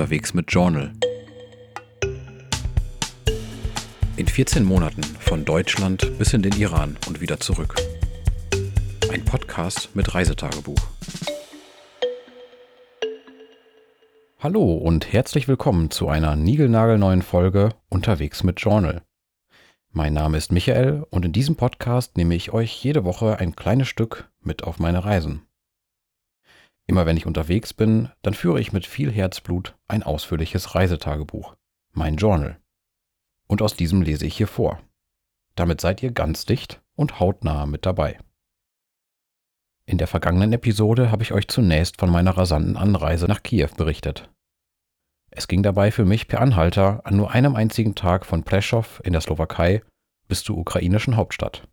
unterwegs mit Journal. In 14 Monaten von Deutschland bis in den Iran und wieder zurück. Ein Podcast mit Reisetagebuch. Hallo und herzlich willkommen zu einer niegelnagelneuen Folge Unterwegs mit Journal. Mein Name ist Michael und in diesem Podcast nehme ich euch jede Woche ein kleines Stück mit auf meine Reisen. Immer wenn ich unterwegs bin, dann führe ich mit viel Herzblut ein ausführliches Reisetagebuch, mein Journal. Und aus diesem lese ich hier vor. Damit seid ihr ganz dicht und hautnah mit dabei. In der vergangenen Episode habe ich euch zunächst von meiner rasanten Anreise nach Kiew berichtet. Es ging dabei für mich per Anhalter an nur einem einzigen Tag von Pleschow in der Slowakei bis zur ukrainischen Hauptstadt.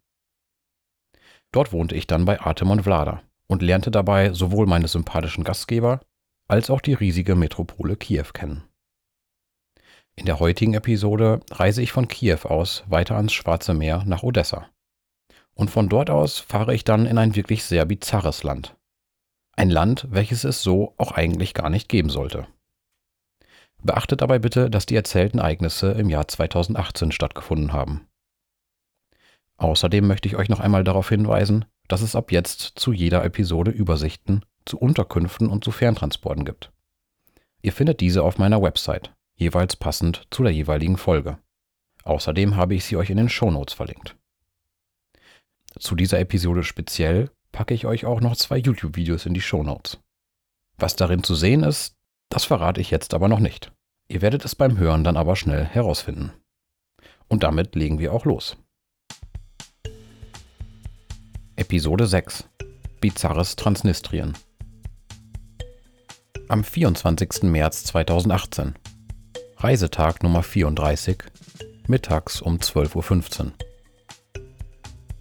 Dort wohnte ich dann bei Artem und Vlada und lernte dabei sowohl meine sympathischen Gastgeber als auch die riesige Metropole Kiew kennen. In der heutigen Episode reise ich von Kiew aus weiter ans Schwarze Meer nach Odessa. Und von dort aus fahre ich dann in ein wirklich sehr bizarres Land. Ein Land, welches es so auch eigentlich gar nicht geben sollte. Beachtet dabei bitte, dass die erzählten Ereignisse im Jahr 2018 stattgefunden haben. Außerdem möchte ich euch noch einmal darauf hinweisen, dass es ab jetzt zu jeder Episode Übersichten zu Unterkünften und zu Ferntransporten gibt. Ihr findet diese auf meiner Website, jeweils passend zu der jeweiligen Folge. Außerdem habe ich sie euch in den Shownotes verlinkt. Zu dieser Episode speziell packe ich euch auch noch zwei YouTube-Videos in die Shownotes. Was darin zu sehen ist, das verrate ich jetzt aber noch nicht. Ihr werdet es beim Hören dann aber schnell herausfinden. Und damit legen wir auch los. Episode 6 Bizarres Transnistrien Am 24. März 2018 Reisetag Nummer 34 Mittags um 12.15 Uhr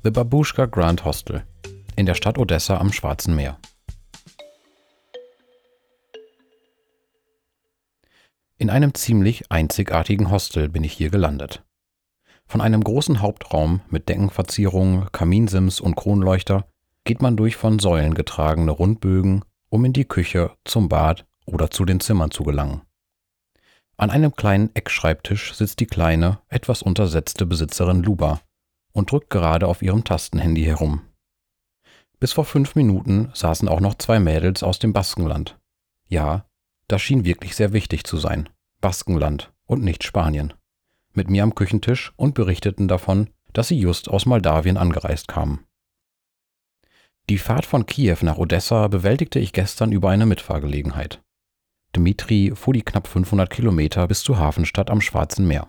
The Babushka Grand Hostel in der Stadt Odessa am Schwarzen Meer. In einem ziemlich einzigartigen Hostel bin ich hier gelandet. Von einem großen Hauptraum mit Deckenverzierungen, Kaminsims und Kronleuchter geht man durch von Säulen getragene Rundbögen, um in die Küche, zum Bad oder zu den Zimmern zu gelangen. An einem kleinen Eckschreibtisch sitzt die kleine, etwas untersetzte Besitzerin Luba und drückt gerade auf ihrem Tastenhandy herum. Bis vor fünf Minuten saßen auch noch zwei Mädels aus dem Baskenland. Ja, das schien wirklich sehr wichtig zu sein. Baskenland und nicht Spanien mit mir am Küchentisch und berichteten davon, dass sie just aus Moldawien angereist kamen. Die Fahrt von Kiew nach Odessa bewältigte ich gestern über eine Mitfahrgelegenheit. Dmitri fuhr die knapp 500 Kilometer bis zur Hafenstadt am Schwarzen Meer.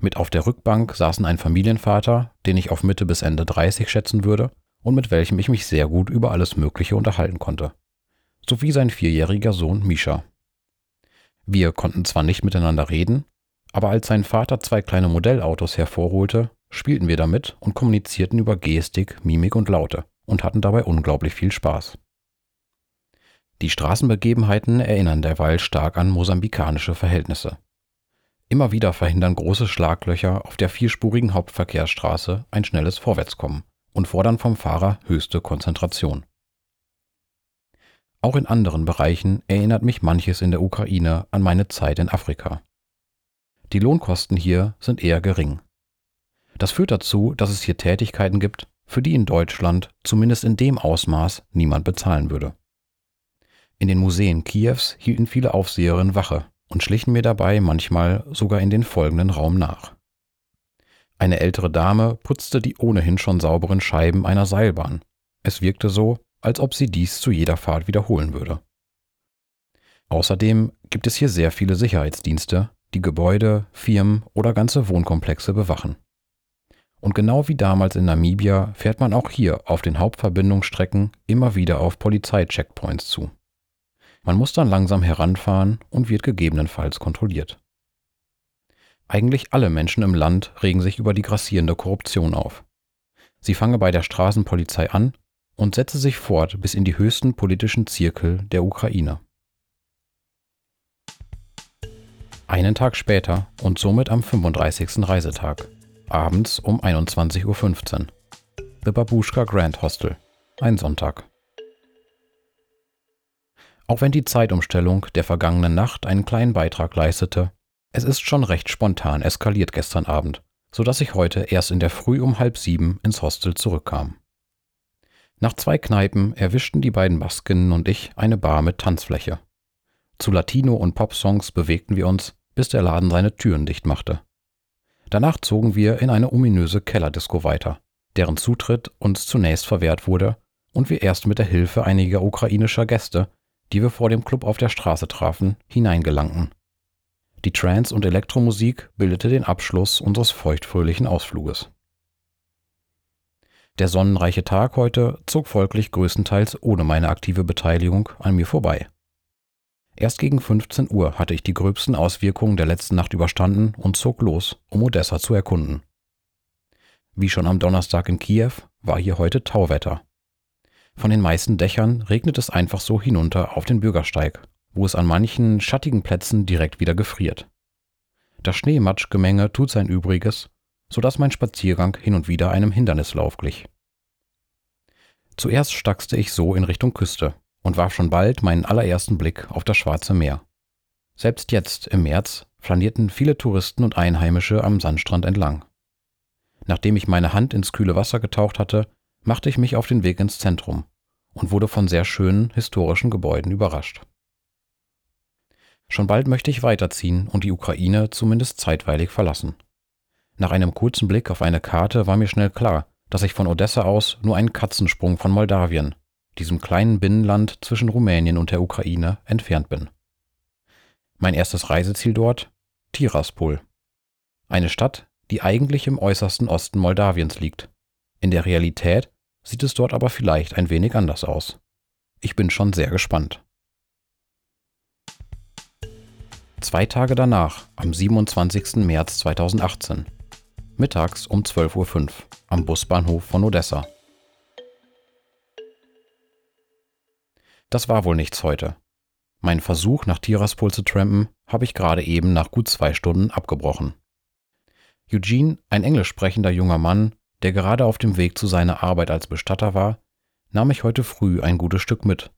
Mit auf der Rückbank saßen ein Familienvater, den ich auf Mitte bis Ende 30 schätzen würde und mit welchem ich mich sehr gut über alles Mögliche unterhalten konnte, sowie sein vierjähriger Sohn Misha. Wir konnten zwar nicht miteinander reden, aber als sein Vater zwei kleine Modellautos hervorholte, spielten wir damit und kommunizierten über Gestik, Mimik und Laute und hatten dabei unglaublich viel Spaß. Die Straßenbegebenheiten erinnern derweil stark an mosambikanische Verhältnisse. Immer wieder verhindern große Schlaglöcher auf der vierspurigen Hauptverkehrsstraße ein schnelles Vorwärtskommen und fordern vom Fahrer höchste Konzentration. Auch in anderen Bereichen erinnert mich manches in der Ukraine an meine Zeit in Afrika. Die Lohnkosten hier sind eher gering. Das führt dazu, dass es hier Tätigkeiten gibt, für die in Deutschland zumindest in dem Ausmaß niemand bezahlen würde. In den Museen Kiews hielten viele Aufseherinnen Wache und schlichen mir dabei manchmal sogar in den folgenden Raum nach. Eine ältere Dame putzte die ohnehin schon sauberen Scheiben einer Seilbahn. Es wirkte so, als ob sie dies zu jeder Fahrt wiederholen würde. Außerdem gibt es hier sehr viele Sicherheitsdienste, die Gebäude, Firmen oder ganze Wohnkomplexe bewachen. Und genau wie damals in Namibia fährt man auch hier auf den Hauptverbindungsstrecken immer wieder auf Polizeicheckpoints zu. Man muss dann langsam heranfahren und wird gegebenenfalls kontrolliert. Eigentlich alle Menschen im Land regen sich über die grassierende Korruption auf. Sie fange bei der Straßenpolizei an und setze sich fort bis in die höchsten politischen Zirkel der Ukraine. Einen Tag später und somit am 35. Reisetag, abends um 21.15 Uhr. The Babushka Grand Hostel, ein Sonntag. Auch wenn die Zeitumstellung der vergangenen Nacht einen kleinen Beitrag leistete, es ist schon recht spontan eskaliert gestern Abend, so dass ich heute erst in der Früh um halb sieben ins Hostel zurückkam. Nach zwei Kneipen erwischten die beiden Baskinnen und ich eine Bar mit Tanzfläche. Zu Latino- und Popsongs bewegten wir uns, bis der Laden seine Türen dicht machte. Danach zogen wir in eine ominöse Kellerdisco weiter, deren Zutritt uns zunächst verwehrt wurde und wir erst mit der Hilfe einiger ukrainischer Gäste, die wir vor dem Club auf der Straße trafen, hineingelangten. Die Trance- und Elektromusik bildete den Abschluss unseres feuchtfröhlichen Ausfluges. Der sonnenreiche Tag heute zog folglich größtenteils ohne meine aktive Beteiligung an mir vorbei. Erst gegen 15 Uhr hatte ich die gröbsten Auswirkungen der letzten Nacht überstanden und zog los, um Odessa zu erkunden. Wie schon am Donnerstag in Kiew war hier heute Tauwetter. Von den meisten Dächern regnet es einfach so hinunter auf den Bürgersteig, wo es an manchen schattigen Plätzen direkt wieder gefriert. Das Schneematschgemenge tut sein Übriges, so dass mein Spaziergang hin und wieder einem Hindernislauf glich. Zuerst stackste ich so in Richtung Küste und warf schon bald meinen allerersten Blick auf das Schwarze Meer. Selbst jetzt, im März, flanierten viele Touristen und Einheimische am Sandstrand entlang. Nachdem ich meine Hand ins kühle Wasser getaucht hatte, machte ich mich auf den Weg ins Zentrum und wurde von sehr schönen historischen Gebäuden überrascht. Schon bald möchte ich weiterziehen und die Ukraine zumindest zeitweilig verlassen. Nach einem kurzen Blick auf eine Karte war mir schnell klar, dass ich von Odessa aus nur einen Katzensprung von Moldawien, diesem kleinen Binnenland zwischen Rumänien und der Ukraine, entfernt bin. Mein erstes Reiseziel dort? Tiraspol. Eine Stadt, die eigentlich im äußersten Osten Moldawiens liegt. In der Realität sieht es dort aber vielleicht ein wenig anders aus. Ich bin schon sehr gespannt. Zwei Tage danach, am 27. März 2018, mittags um 12.05 Uhr am Busbahnhof von Odessa. Das war wohl nichts heute. Mein Versuch, nach Tiraspol zu trampen, habe ich gerade eben nach gut zwei Stunden abgebrochen. Eugene, ein englisch sprechender junger Mann, der gerade auf dem Weg zu seiner Arbeit als Bestatter war, nahm ich heute früh ein gutes Stück mit,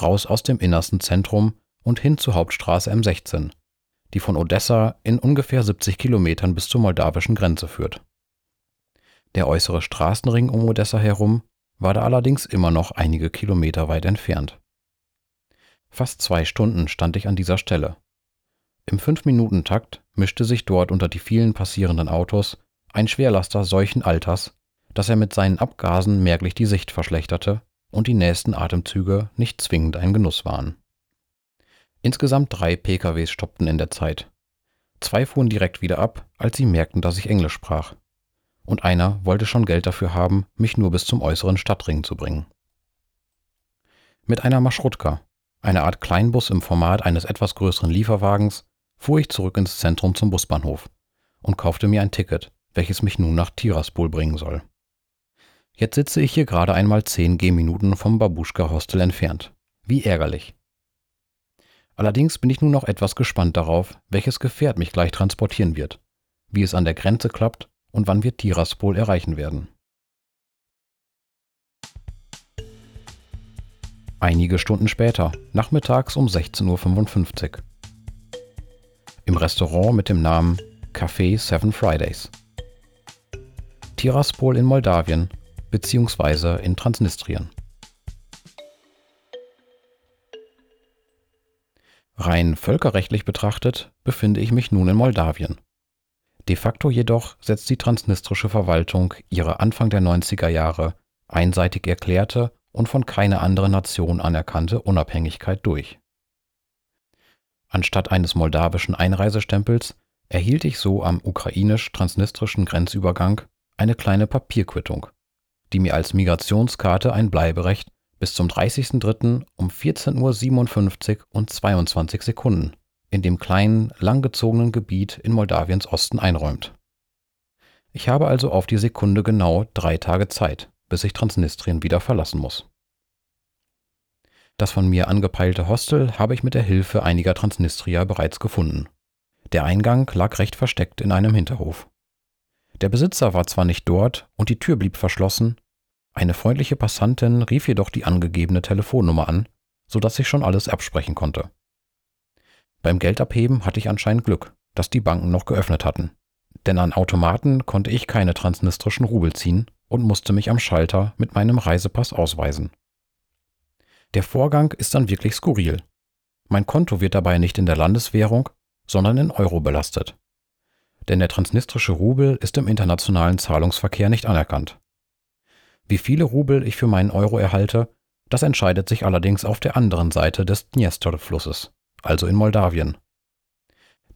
raus aus dem innersten Zentrum und hin zur Hauptstraße M16, die von Odessa in ungefähr 70 Kilometern bis zur moldawischen Grenze führt. Der äußere Straßenring um Odessa herum war da allerdings immer noch einige Kilometer weit entfernt. Fast zwei Stunden stand ich an dieser Stelle. Im Fünf-Minuten-Takt mischte sich dort unter die vielen passierenden Autos ein Schwerlaster solchen Alters, dass er mit seinen Abgasen merklich die Sicht verschlechterte und die nächsten Atemzüge nicht zwingend ein Genuss waren. Insgesamt drei PKWs stoppten in der Zeit. Zwei fuhren direkt wieder ab, als sie merkten, dass ich Englisch sprach. Und einer wollte schon Geld dafür haben, mich nur bis zum äußeren Stadtring zu bringen. Mit einer Maschrutka, einer Art Kleinbus im Format eines etwas größeren Lieferwagens, fuhr ich zurück ins Zentrum zum Busbahnhof und kaufte mir ein Ticket, welches mich nun nach Tiraspol bringen soll. Jetzt sitze ich hier gerade einmal zehn Gehminuten vom Babuschka-Hostel entfernt. Wie ärgerlich. Allerdings bin ich nun noch etwas gespannt darauf, welches Gefährt mich gleich transportieren wird, wie es an der Grenze klappt und wann wir Tiraspol erreichen werden. Einige Stunden später, nachmittags um 16.55 Uhr. Im Restaurant mit dem Namen Café Seven Fridays. Tiraspol in Moldawien bzw. in Transnistrien. Rein völkerrechtlich betrachtet befinde ich mich nun in Moldawien. De facto jedoch setzt die transnistrische Verwaltung ihre Anfang der 90er Jahre einseitig erklärte und von keiner anderen Nation anerkannte Unabhängigkeit durch. Anstatt eines moldawischen Einreisestempels erhielt ich so am ukrainisch-transnistrischen Grenzübergang eine kleine Papierquittung, die mir als Migrationskarte ein Bleiberecht bis zum 30.03. um 14.57 Uhr und 22 Sekunden in dem kleinen, langgezogenen Gebiet in Moldawiens Osten einräumt. Ich habe also auf die Sekunde genau drei Tage Zeit, bis ich Transnistrien wieder verlassen muss. Das von mir angepeilte Hostel habe ich mit der Hilfe einiger Transnistrier bereits gefunden. Der Eingang lag recht versteckt in einem Hinterhof. Der Besitzer war zwar nicht dort und die Tür blieb verschlossen, eine freundliche Passantin rief jedoch die angegebene Telefonnummer an, sodass ich schon alles absprechen konnte. Beim Geldabheben hatte ich anscheinend Glück, dass die Banken noch geöffnet hatten. Denn an Automaten konnte ich keine transnistrischen Rubel ziehen und musste mich am Schalter mit meinem Reisepass ausweisen. Der Vorgang ist dann wirklich skurril. Mein Konto wird dabei nicht in der Landeswährung, sondern in Euro belastet. Denn der transnistrische Rubel ist im internationalen Zahlungsverkehr nicht anerkannt. Wie viele Rubel ich für meinen Euro erhalte, das entscheidet sich allerdings auf der anderen Seite des Dniester-Flusses, also in Moldawien.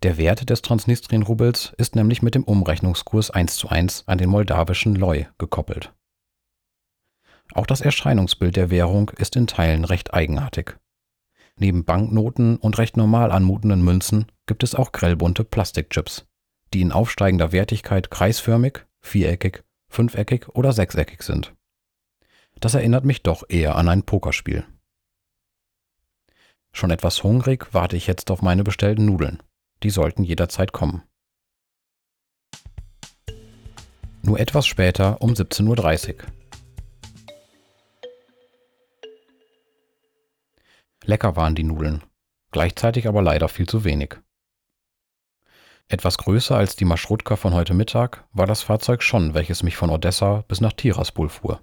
Der Wert des Transnistrien-Rubels ist nämlich mit dem Umrechnungskurs 1 zu 1 an den moldawischen Leu gekoppelt. Auch das Erscheinungsbild der Währung ist in Teilen recht eigenartig. Neben Banknoten und recht normal anmutenden Münzen gibt es auch grellbunte Plastikchips, die in aufsteigender Wertigkeit kreisförmig, viereckig, fünfeckig oder sechseckig sind. Das erinnert mich doch eher an ein Pokerspiel. Schon etwas hungrig warte ich jetzt auf meine bestellten Nudeln. Die sollten jederzeit kommen. Nur etwas später um 17.30 Uhr. Lecker waren die Nudeln, gleichzeitig aber leider viel zu wenig. Etwas größer als die Maschrutka von heute Mittag war das Fahrzeug schon, welches mich von Odessa bis nach Tiraspol fuhr.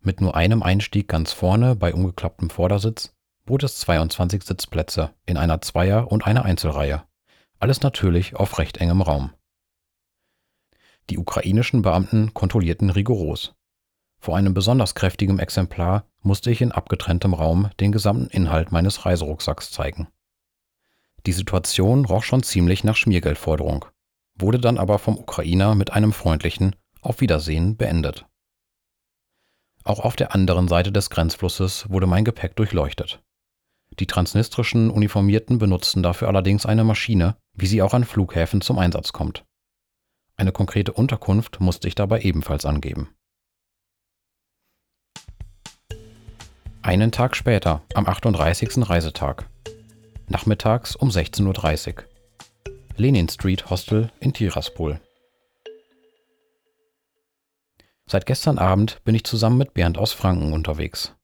Mit nur einem Einstieg ganz vorne bei umgeklapptem Vordersitz bot es 22 Sitzplätze in einer Zweier- und einer Einzelreihe. Alles natürlich auf recht engem Raum. Die ukrainischen Beamten kontrollierten rigoros. Vor einem besonders kräftigen Exemplar musste ich in abgetrenntem Raum den gesamten Inhalt meines Reiserucksacks zeigen. Die Situation roch schon ziemlich nach Schmiergeldforderung, wurde dann aber vom Ukrainer mit einem freundlichen Auf Wiedersehen beendet. Auch auf der anderen Seite des Grenzflusses wurde mein Gepäck durchleuchtet. Die transnistrischen Uniformierten benutzten dafür allerdings eine Maschine, wie sie auch an Flughäfen zum Einsatz kommt. Eine konkrete Unterkunft musste ich dabei ebenfalls angeben. Einen Tag später, am 38. Reisetag. Nachmittags um 16.30 Uhr. Lenin Street Hostel in Tiraspol. Seit gestern Abend bin ich zusammen mit Bernd aus Franken unterwegs.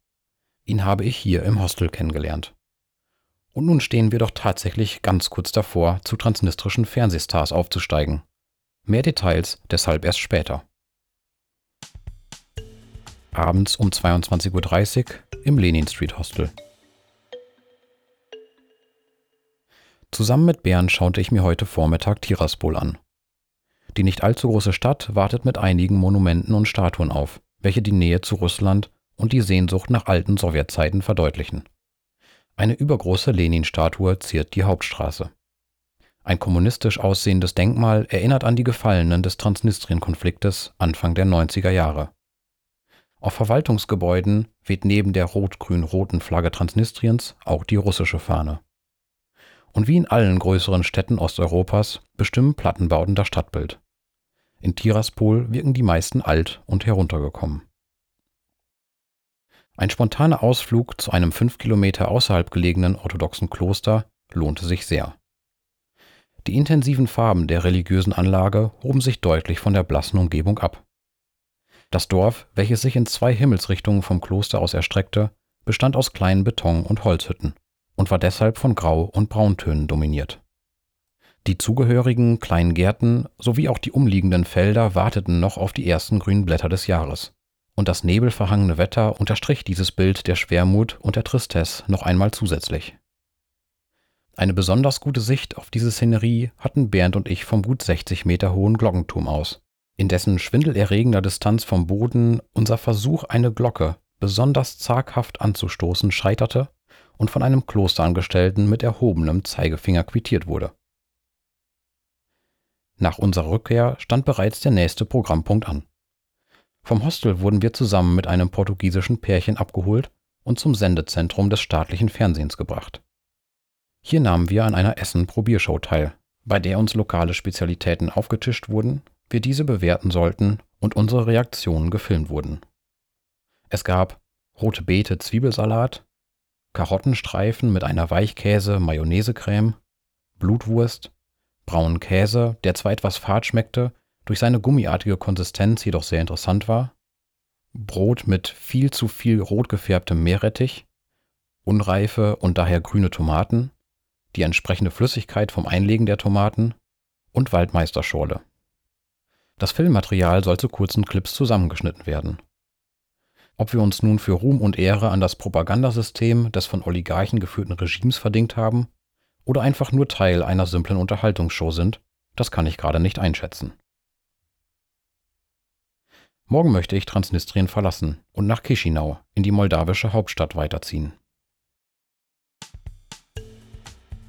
Ihn habe ich hier im Hostel kennengelernt. Und nun stehen wir doch tatsächlich ganz kurz davor, zu transnistrischen Fernsehstars aufzusteigen. Mehr Details deshalb erst später. Abends um 22.30 Uhr im Lenin Street Hostel. Zusammen mit Bern schaute ich mir heute Vormittag Tiraspol an. Die nicht allzu große Stadt wartet mit einigen Monumenten und Statuen auf, welche die Nähe zu Russland und die Sehnsucht nach alten Sowjetzeiten verdeutlichen. Eine übergroße Lenin-Statue ziert die Hauptstraße. Ein kommunistisch aussehendes Denkmal erinnert an die Gefallenen des Transnistrien-Konfliktes Anfang der 90er Jahre. Auf Verwaltungsgebäuden weht neben der rot-grün-roten Flagge Transnistriens auch die russische Fahne. Und wie in allen größeren Städten Osteuropas bestimmen Plattenbauten das Stadtbild. In Tiraspol wirken die meisten alt und heruntergekommen. Ein spontaner Ausflug zu einem fünf Kilometer außerhalb gelegenen orthodoxen Kloster lohnte sich sehr. Die intensiven Farben der religiösen Anlage hoben sich deutlich von der blassen Umgebung ab. Das Dorf, welches sich in zwei Himmelsrichtungen vom Kloster aus erstreckte, bestand aus kleinen Beton- und Holzhütten und war deshalb von Grau- und Brauntönen dominiert. Die zugehörigen kleinen Gärten sowie auch die umliegenden Felder warteten noch auf die ersten grünen Blätter des Jahres. Und das nebelverhangene Wetter unterstrich dieses Bild der Schwermut und der Tristesse noch einmal zusätzlich. Eine besonders gute Sicht auf diese Szenerie hatten Bernd und ich vom gut 60 Meter hohen Glockenturm aus, in dessen schwindelerregender Distanz vom Boden unser Versuch, eine Glocke besonders zaghaft anzustoßen, scheiterte und von einem Klosterangestellten mit erhobenem Zeigefinger quittiert wurde. Nach unserer Rückkehr stand bereits der nächste Programmpunkt an. Vom Hostel wurden wir zusammen mit einem portugiesischen Pärchen abgeholt und zum Sendezentrum des staatlichen Fernsehens gebracht. Hier nahmen wir an einer Essen-Probiershow teil, bei der uns lokale Spezialitäten aufgetischt wurden, wir diese bewerten sollten und unsere Reaktionen gefilmt wurden. Es gab rote Beete Zwiebelsalat, Karottenstreifen mit einer Weichkäse-Mayonnaise-Creme, Blutwurst, braunen Käse, der zwar etwas fad schmeckte, durch seine gummiartige Konsistenz jedoch sehr interessant war, Brot mit viel zu viel rot gefärbtem Meerrettich unreife und daher grüne Tomaten, die entsprechende Flüssigkeit vom Einlegen der Tomaten und Waldmeisterschorle. Das Filmmaterial soll zu kurzen Clips zusammengeschnitten werden. Ob wir uns nun für Ruhm und Ehre an das Propagandasystem des von Oligarchen geführten Regimes verdingt haben oder einfach nur Teil einer simplen Unterhaltungsshow sind, das kann ich gerade nicht einschätzen. Morgen möchte ich Transnistrien verlassen und nach Chisinau in die moldawische Hauptstadt weiterziehen.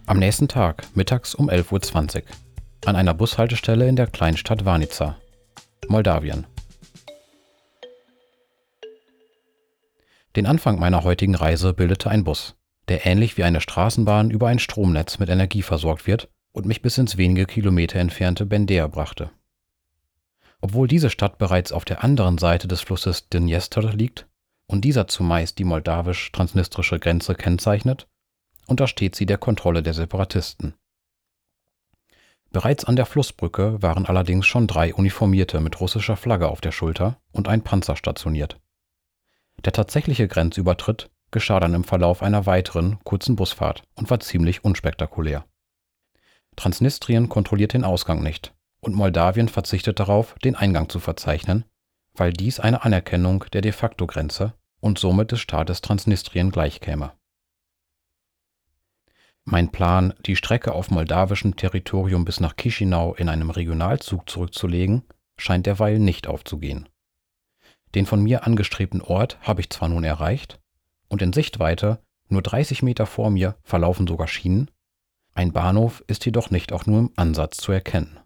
Am nächsten Tag, mittags um 11.20 Uhr, an einer Bushaltestelle in der Kleinstadt Vanica, Moldawien. Den Anfang meiner heutigen Reise bildete ein Bus, der ähnlich wie eine Straßenbahn über ein Stromnetz mit Energie versorgt wird und mich bis ins wenige Kilometer entfernte Bendea brachte. Obwohl diese Stadt bereits auf der anderen Seite des Flusses Dnjestr liegt und dieser zumeist die moldawisch-transnistrische Grenze kennzeichnet, untersteht sie der Kontrolle der Separatisten. Bereits an der Flussbrücke waren allerdings schon drei Uniformierte mit russischer Flagge auf der Schulter und ein Panzer stationiert. Der tatsächliche Grenzübertritt geschah dann im Verlauf einer weiteren, kurzen Busfahrt und war ziemlich unspektakulär. Transnistrien kontrolliert den Ausgang nicht und Moldawien verzichtet darauf, den Eingang zu verzeichnen, weil dies eine Anerkennung der de facto Grenze und somit des Staates Transnistrien gleichkäme. Mein Plan, die Strecke auf moldawischem Territorium bis nach Chisinau in einem Regionalzug zurückzulegen, scheint derweil nicht aufzugehen. Den von mir angestrebten Ort habe ich zwar nun erreicht, und in Sichtweite, nur 30 Meter vor mir, verlaufen sogar Schienen, ein Bahnhof ist jedoch nicht auch nur im Ansatz zu erkennen.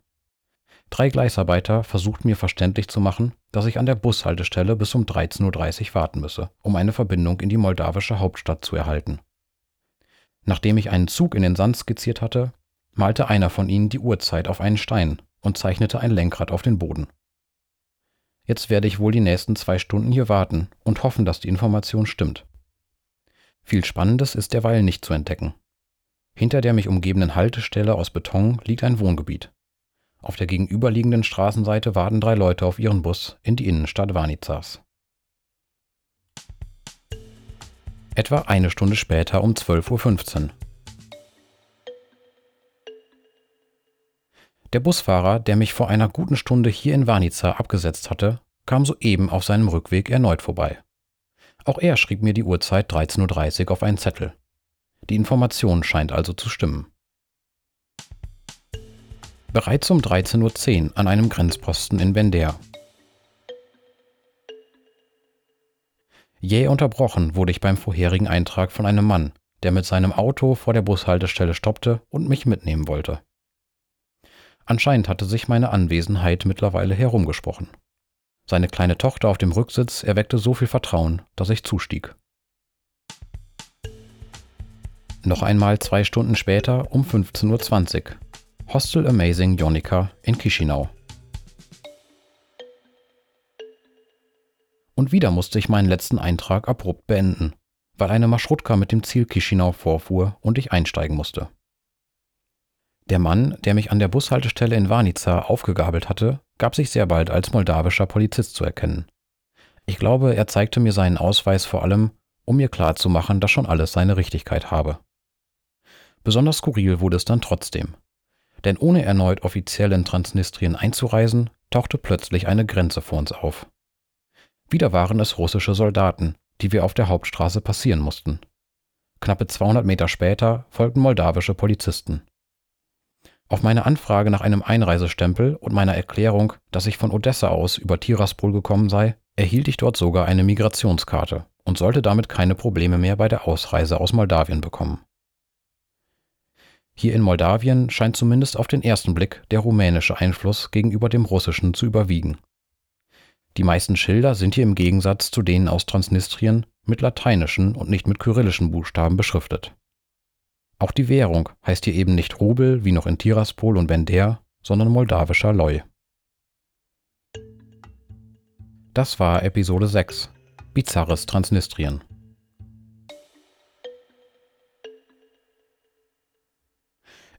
Drei Gleisarbeiter versuchten mir verständlich zu machen, dass ich an der Bushaltestelle bis um 13.30 Uhr warten müsse, um eine Verbindung in die moldawische Hauptstadt zu erhalten. Nachdem ich einen Zug in den Sand skizziert hatte, malte einer von ihnen die Uhrzeit auf einen Stein und zeichnete ein Lenkrad auf den Boden. Jetzt werde ich wohl die nächsten zwei Stunden hier warten und hoffen, dass die Information stimmt. Viel Spannendes ist derweil nicht zu entdecken. Hinter der mich umgebenden Haltestelle aus Beton liegt ein Wohngebiet. Auf der gegenüberliegenden Straßenseite warten drei Leute auf ihren Bus in die Innenstadt Vanizas. Etwa eine Stunde später um 12.15 Uhr. Der Busfahrer, der mich vor einer guten Stunde hier in Vanica abgesetzt hatte, kam soeben auf seinem Rückweg erneut vorbei. Auch er schrieb mir die Uhrzeit 13.30 Uhr auf einen Zettel. Die Information scheint also zu stimmen. Bereits um 13.10 Uhr an einem Grenzposten in Bender. Jäh unterbrochen wurde ich beim vorherigen Eintrag von einem Mann, der mit seinem Auto vor der Bushaltestelle stoppte und mich mitnehmen wollte. Anscheinend hatte sich meine Anwesenheit mittlerweile herumgesprochen. Seine kleine Tochter auf dem Rücksitz erweckte so viel Vertrauen, dass ich zustieg. Noch einmal zwei Stunden später um 15.20 Uhr. Hostel Amazing Jonica in Chisinau. Und wieder musste ich meinen letzten Eintrag abrupt beenden, weil eine Maschrutka mit dem Ziel Chisinau vorfuhr und ich einsteigen musste. Der Mann, der mich an der Bushaltestelle in Vanica aufgegabelt hatte, gab sich sehr bald als moldawischer Polizist zu erkennen. Ich glaube, er zeigte mir seinen Ausweis vor allem, um mir klarzumachen, dass schon alles seine Richtigkeit habe. Besonders skurril wurde es dann trotzdem. Denn ohne erneut offiziell in Transnistrien einzureisen, tauchte plötzlich eine Grenze vor uns auf. Wieder waren es russische Soldaten, die wir auf der Hauptstraße passieren mussten. Knappe 200 Meter später folgten moldawische Polizisten. Auf meine Anfrage nach einem Einreisestempel und meiner Erklärung, dass ich von Odessa aus über Tiraspol gekommen sei, erhielt ich dort sogar eine Migrationskarte und sollte damit keine Probleme mehr bei der Ausreise aus Moldawien bekommen. Hier in Moldawien scheint zumindest auf den ersten Blick der rumänische Einfluss gegenüber dem russischen zu überwiegen. Die meisten Schilder sind hier im Gegensatz zu denen aus Transnistrien mit lateinischen und nicht mit kyrillischen Buchstaben beschriftet. Auch die Währung heißt hier eben nicht Rubel wie noch in Tiraspol und Bender, sondern moldawischer Leu. Das war Episode 6 Bizarres Transnistrien.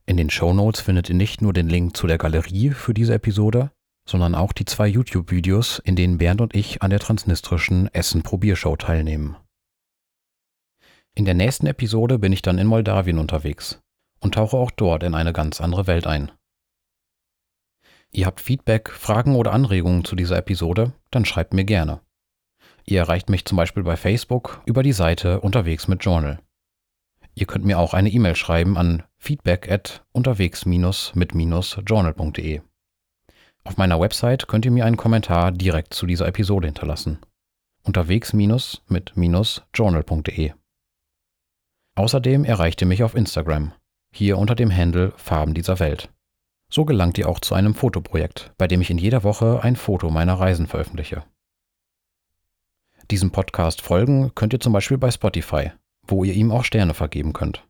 In den Show Notes findet ihr nicht nur den Link zu der Galerie für diese Episode, sondern auch die zwei YouTube-Videos, in denen Bernd und ich an der transnistrischen Essen-Probiershow teilnehmen. In der nächsten Episode bin ich dann in Moldawien unterwegs und tauche auch dort in eine ganz andere Welt ein. Ihr habt Feedback, Fragen oder Anregungen zu dieser Episode, dann schreibt mir gerne. Ihr erreicht mich zum Beispiel bei Facebook über die Seite Unterwegs mit Journal. Ihr könnt mir auch eine E-Mail schreiben an feedback at unterwegs-mit-journal.de. Auf meiner Website könnt ihr mir einen Kommentar direkt zu dieser Episode hinterlassen. Unterwegs-mit-journal.de. Außerdem erreicht ihr mich auf Instagram, hier unter dem Handle Farben dieser Welt. So gelangt ihr auch zu einem Fotoprojekt, bei dem ich in jeder Woche ein Foto meiner Reisen veröffentliche. Diesem Podcast folgen könnt ihr zum Beispiel bei Spotify, wo ihr ihm auch Sterne vergeben könnt.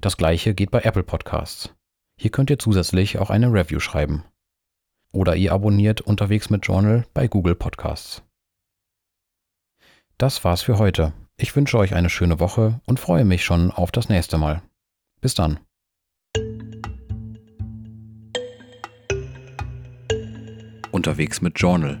Das gleiche geht bei Apple Podcasts. Hier könnt ihr zusätzlich auch eine Review schreiben. Oder ihr abonniert unterwegs mit Journal bei Google Podcasts. Das war's für heute. Ich wünsche euch eine schöne Woche und freue mich schon auf das nächste Mal. Bis dann. Unterwegs mit Journal.